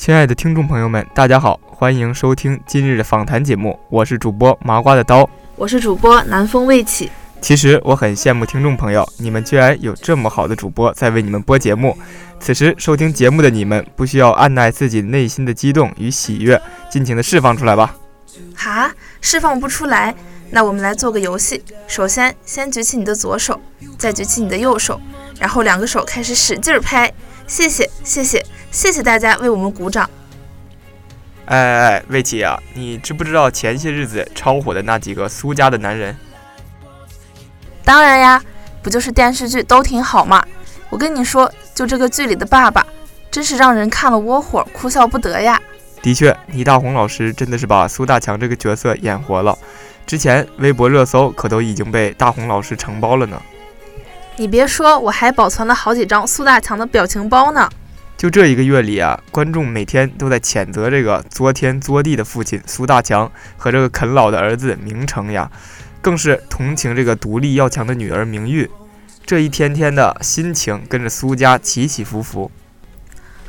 亲爱的听众朋友们，大家好，欢迎收听今日的访谈节目，我是主播麻瓜的刀，我是主播南风未起。其实我很羡慕听众朋友，你们居然有这么好的主播在为你们播节目。此时收听节目的你们，不需要按耐自己内心的激动与喜悦，尽情的释放出来吧。哈，释放不出来，那我们来做个游戏。首先，先举起你的左手，再举起你的右手，然后两个手开始使劲拍。谢谢，谢谢。谢谢大家为我们鼓掌。哎哎哎，魏琪啊，你知不知道前些日子超火的那几个苏家的男人？当然呀，不就是电视剧都挺好嘛。我跟你说，就这个剧里的爸爸，真是让人看了窝火，哭笑不得呀。的确，倪大红老师真的是把苏大强这个角色演活了。之前微博热搜可都已经被大红老师承包了呢。你别说，我还保存了好几张苏大强的表情包呢。就这一个月里啊，观众每天都在谴责这个作天作地的父亲苏大强和这个啃老的儿子明成呀，更是同情这个独立要强的女儿明玉。这一天天的心情跟着苏家起起伏伏，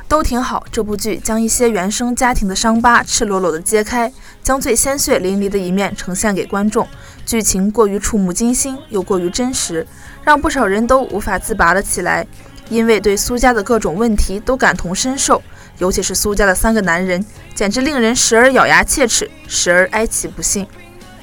都挺好。这部剧将一些原生家庭的伤疤赤裸裸的揭开，将最鲜血淋漓的一面呈现给观众。剧情过于触目惊心，又过于真实，让不少人都无法自拔了起来。因为对苏家的各种问题都感同身受，尤其是苏家的三个男人，简直令人时而咬牙切齿，时而哀其不幸。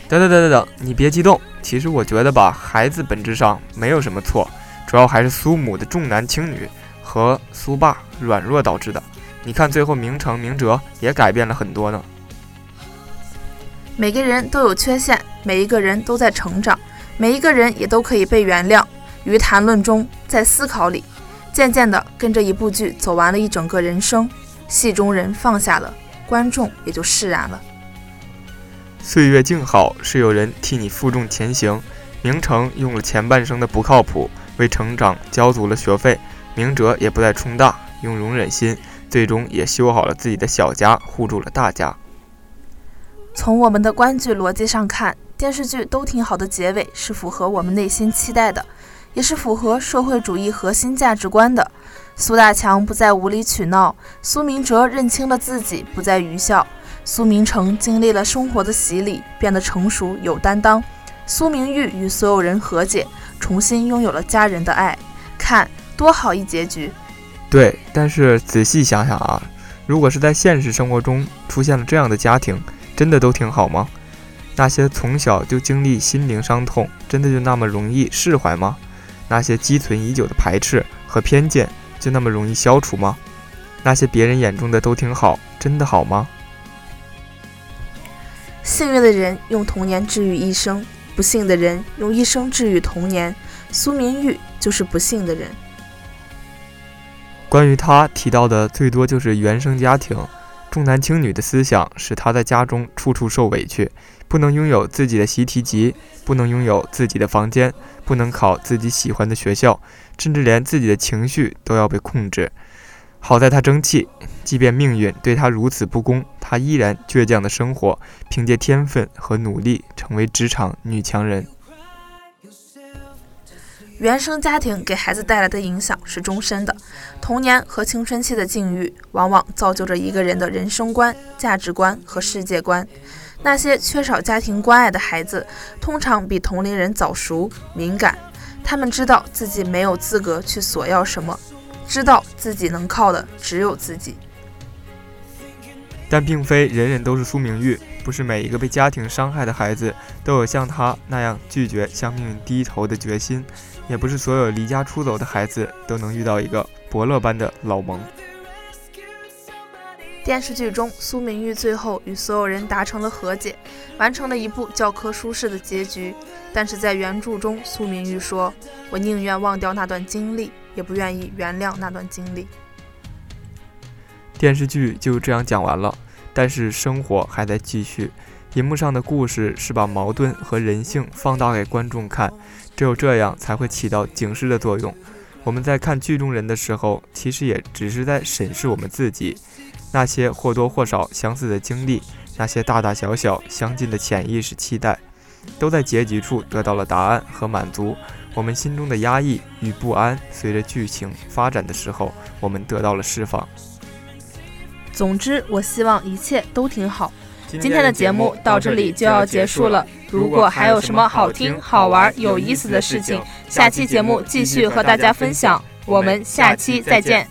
等等等等等，你别激动。其实我觉得吧，孩子本质上没有什么错，主要还是苏母的重男轻女和苏爸软弱导致的。你看最后明成、明哲也改变了很多呢。每个人都有缺陷，每一个人都在成长，每一个人也都可以被原谅。于谈论中，在思考里。渐渐的跟着一部剧走完了一整个人生，戏中人放下了，观众也就释然了。岁月静好，是有人替你负重前行。明成用了前半生的不靠谱，为成长交足了学费；明哲也不再冲大，用容忍心，最终也修好了自己的小家，护住了大家。从我们的观剧逻辑上看，电视剧都挺好的结尾是符合我们内心期待的。也是符合社会主义核心价值观的。苏大强不再无理取闹，苏明哲认清了自己，不再愚孝。苏明成经历了生活的洗礼，变得成熟有担当。苏明玉与所有人和解，重新拥有了家人的爱。看，多好一结局！对，但是仔细想想啊，如果是在现实生活中出现了这样的家庭，真的都挺好吗？那些从小就经历心灵伤痛，真的就那么容易释怀吗？那些积存已久的排斥和偏见，就那么容易消除吗？那些别人眼中的都挺好，真的好吗？幸运的人用童年治愈一生，不幸的人用一生治愈童年。苏明玉就是不幸的人。关于他提到的最多就是原生家庭。重男轻女的思想使他在家中处处受委屈，不能拥有自己的习题集，不能拥有自己的房间，不能考自己喜欢的学校，甚至连自己的情绪都要被控制。好在她争气，即便命运对她如此不公，她依然倔强的生活，凭借天分和努力成为职场女强人。原生家庭给孩子带来的影响是终身的，童年和青春期的境遇往往造就着一个人的人生观、价值观和世界观。那些缺少家庭关爱的孩子，通常比同龄人早熟、敏感，他们知道自己没有资格去索要什么，知道自己能靠的只有自己。但并非人人都是苏明玉，不是每一个被家庭伤害的孩子都有像他那样拒绝向命运低头的决心。也不是所有离家出走的孩子都能遇到一个伯乐般的老蒙。电视剧中，苏明玉最后与所有人达成了和解，完成了一部教科书式的结局。但是在原著中，苏明玉说：“我宁愿忘掉那段经历，也不愿意原谅那段经历。”电视剧就这样讲完了，但是生活还在继续。荧幕上的故事是把矛盾和人性放大给观众看。只有这样才会起到警示的作用。我们在看剧中人的时候，其实也只是在审视我们自己。那些或多或少相似的经历，那些大大小小相近的潜意识期待，都在结局处得到了答案和满足。我们心中的压抑与不安，随着剧情发展的时候，我们得到了释放。总之，我希望一切都挺好。今今天的节目到这里就要结束了。如果还有什么好听、好玩、有意思的事情，下期节目继续和大家分享。我们下期再见。